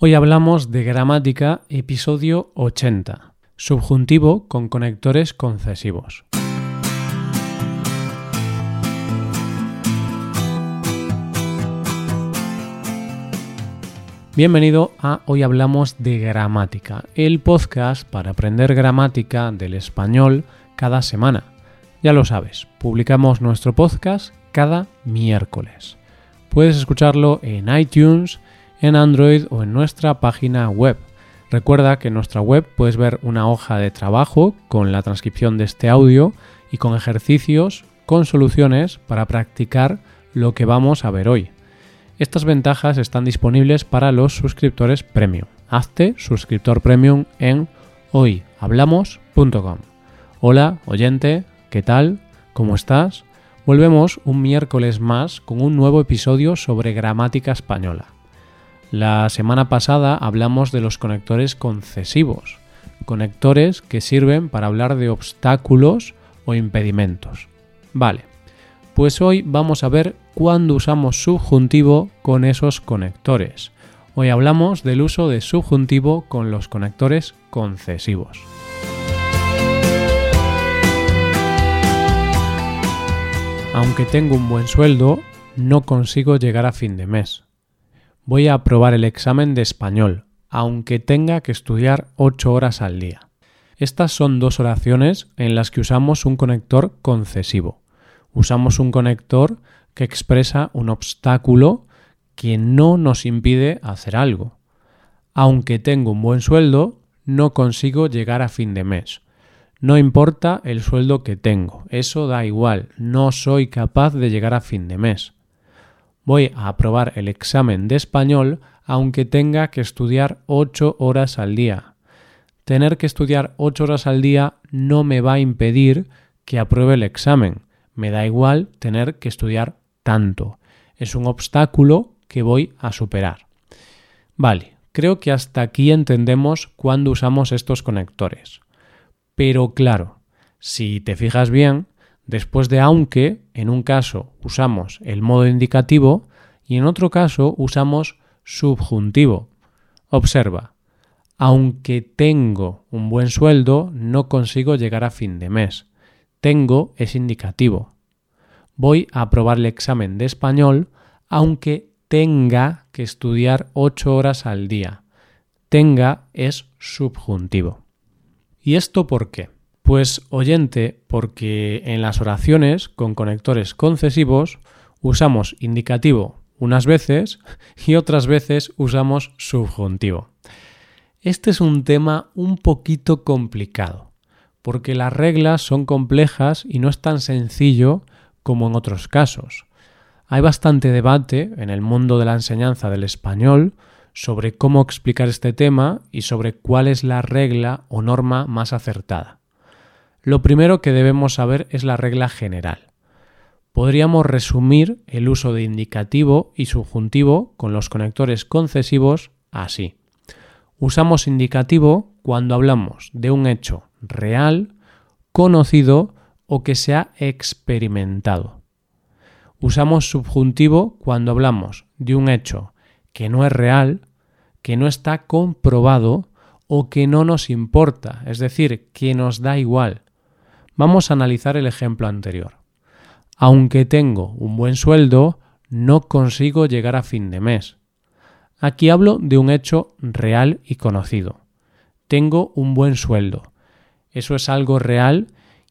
Hoy hablamos de gramática, episodio 80, subjuntivo con conectores concesivos. Bienvenido a Hoy Hablamos de Gramática, el podcast para aprender gramática del español cada semana. Ya lo sabes, publicamos nuestro podcast cada miércoles. Puedes escucharlo en iTunes, en Android o en nuestra página web. Recuerda que en nuestra web puedes ver una hoja de trabajo con la transcripción de este audio y con ejercicios con soluciones para practicar lo que vamos a ver hoy. Estas ventajas están disponibles para los suscriptores premium. Hazte suscriptor premium en hoyhablamos.com. Hola, oyente, ¿qué tal? ¿Cómo estás? Volvemos un miércoles más con un nuevo episodio sobre gramática española. La semana pasada hablamos de los conectores concesivos, conectores que sirven para hablar de obstáculos o impedimentos. Vale, pues hoy vamos a ver cuándo usamos subjuntivo con esos conectores. Hoy hablamos del uso de subjuntivo con los conectores concesivos. Aunque tengo un buen sueldo, no consigo llegar a fin de mes. Voy a aprobar el examen de español, aunque tenga que estudiar 8 horas al día. Estas son dos oraciones en las que usamos un conector concesivo. Usamos un conector que expresa un obstáculo que no nos impide hacer algo. Aunque tengo un buen sueldo, no consigo llegar a fin de mes. No importa el sueldo que tengo, eso da igual, no soy capaz de llegar a fin de mes voy a aprobar el examen de español aunque tenga que estudiar 8 horas al día. Tener que estudiar 8 horas al día no me va a impedir que apruebe el examen. Me da igual tener que estudiar tanto. Es un obstáculo que voy a superar. Vale, creo que hasta aquí entendemos cuándo usamos estos conectores. Pero claro, si te fijas bien, Después de aunque, en un caso usamos el modo indicativo y en otro caso usamos subjuntivo. Observa, aunque tengo un buen sueldo, no consigo llegar a fin de mes. Tengo es indicativo. Voy a aprobar el examen de español aunque tenga que estudiar ocho horas al día. Tenga es subjuntivo. ¿Y esto por qué? Pues oyente, porque en las oraciones con conectores concesivos usamos indicativo unas veces y otras veces usamos subjuntivo. Este es un tema un poquito complicado, porque las reglas son complejas y no es tan sencillo como en otros casos. Hay bastante debate en el mundo de la enseñanza del español sobre cómo explicar este tema y sobre cuál es la regla o norma más acertada. Lo primero que debemos saber es la regla general. Podríamos resumir el uso de indicativo y subjuntivo con los conectores concesivos así. Usamos indicativo cuando hablamos de un hecho real, conocido o que se ha experimentado. Usamos subjuntivo cuando hablamos de un hecho que no es real, que no está comprobado o que no nos importa, es decir, que nos da igual, Vamos a analizar el ejemplo anterior. Aunque tengo un buen sueldo, no consigo llegar a fin de mes. Aquí hablo de un hecho real y conocido. Tengo un buen sueldo. Eso es algo real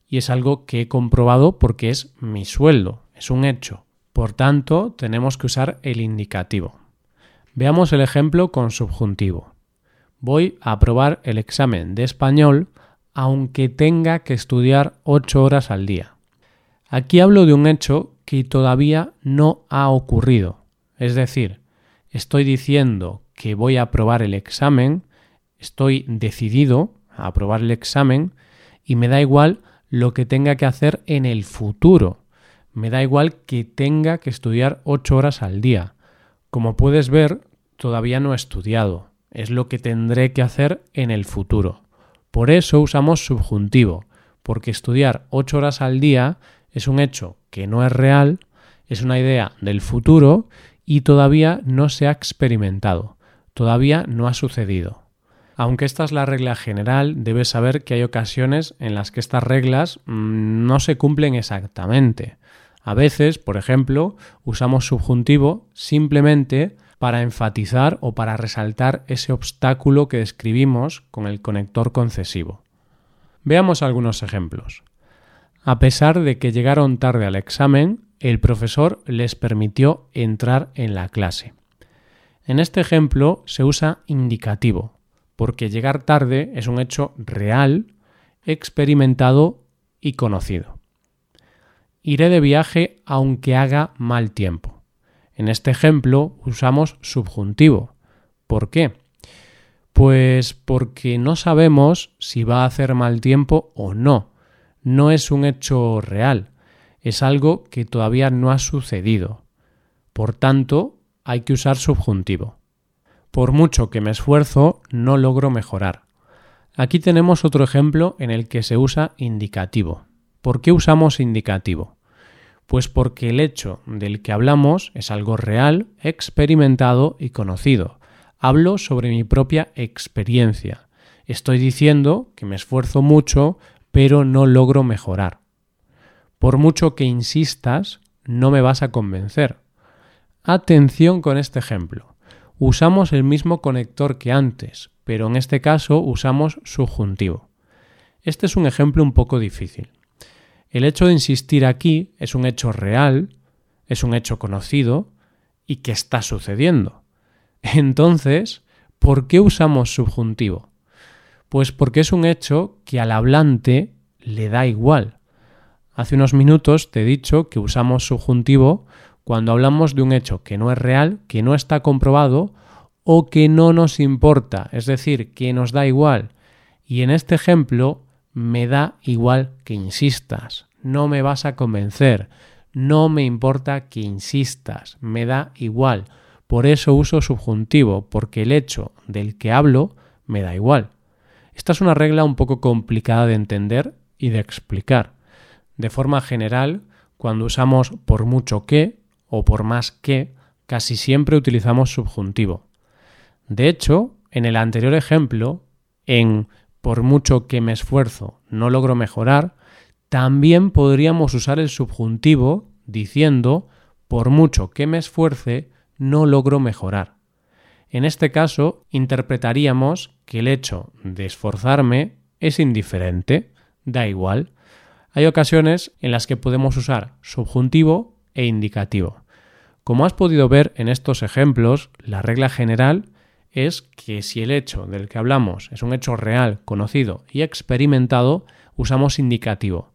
y es algo que he comprobado porque es mi sueldo, es un hecho. Por tanto, tenemos que usar el indicativo. Veamos el ejemplo con subjuntivo. Voy a aprobar el examen de español aunque tenga que estudiar ocho horas al día. Aquí hablo de un hecho que todavía no ha ocurrido. Es decir, estoy diciendo que voy a aprobar el examen, estoy decidido a aprobar el examen y me da igual lo que tenga que hacer en el futuro. Me da igual que tenga que estudiar ocho horas al día. Como puedes ver, todavía no he estudiado. Es lo que tendré que hacer en el futuro. Por eso usamos subjuntivo, porque estudiar ocho horas al día es un hecho que no es real, es una idea del futuro y todavía no se ha experimentado. todavía no ha sucedido. Aunque esta es la regla general, debes saber que hay ocasiones en las que estas reglas mm, no se cumplen exactamente. A veces, por ejemplo, usamos subjuntivo simplemente para enfatizar o para resaltar ese obstáculo que describimos con el conector concesivo. Veamos algunos ejemplos. A pesar de que llegaron tarde al examen, el profesor les permitió entrar en la clase. En este ejemplo se usa indicativo, porque llegar tarde es un hecho real, experimentado y conocido. Iré de viaje aunque haga mal tiempo. En este ejemplo usamos subjuntivo. ¿Por qué? Pues porque no sabemos si va a hacer mal tiempo o no. No es un hecho real, es algo que todavía no ha sucedido. Por tanto, hay que usar subjuntivo. Por mucho que me esfuerzo, no logro mejorar. Aquí tenemos otro ejemplo en el que se usa indicativo. ¿Por qué usamos indicativo? Pues porque el hecho del que hablamos es algo real, experimentado y conocido. Hablo sobre mi propia experiencia. Estoy diciendo que me esfuerzo mucho, pero no logro mejorar. Por mucho que insistas, no me vas a convencer. Atención con este ejemplo usamos el mismo conector que antes, pero en este caso usamos subjuntivo. Este es un ejemplo un poco difícil. El hecho de insistir aquí es un hecho real, es un hecho conocido y que está sucediendo. Entonces, ¿por qué usamos subjuntivo? Pues porque es un hecho que al hablante le da igual. Hace unos minutos te he dicho que usamos subjuntivo cuando hablamos de un hecho que no es real, que no está comprobado o que no nos importa, es decir, que nos da igual. Y en este ejemplo me da igual que insistas, no me vas a convencer, no me importa que insistas, me da igual. Por eso uso subjuntivo, porque el hecho del que hablo me da igual. Esta es una regla un poco complicada de entender y de explicar. De forma general, cuando usamos por mucho que, o por más que, casi siempre utilizamos subjuntivo. De hecho, en el anterior ejemplo, en por mucho que me esfuerzo no logro mejorar, también podríamos usar el subjuntivo diciendo por mucho que me esfuerce no logro mejorar. En este caso, interpretaríamos que el hecho de esforzarme es indiferente, da igual. Hay ocasiones en las que podemos usar subjuntivo e indicativo. Como has podido ver en estos ejemplos, la regla general es que si el hecho del que hablamos es un hecho real, conocido y experimentado, usamos indicativo.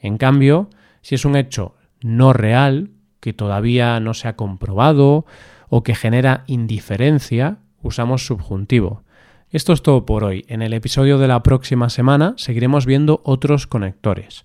En cambio, si es un hecho no real, que todavía no se ha comprobado o que genera indiferencia, usamos subjuntivo. Esto es todo por hoy. En el episodio de la próxima semana seguiremos viendo otros conectores.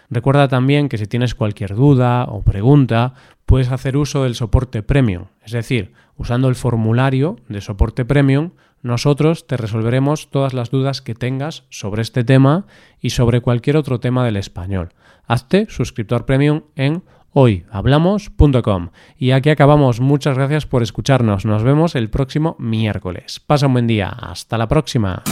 Recuerda también que si tienes cualquier duda o pregunta, puedes hacer uso del soporte premium, es decir, usando el formulario de soporte premium, nosotros te resolveremos todas las dudas que tengas sobre este tema y sobre cualquier otro tema del español. Hazte suscriptor premium en hoyhablamos.com. Y aquí acabamos. Muchas gracias por escucharnos. Nos vemos el próximo miércoles. Pasa un buen día. Hasta la próxima.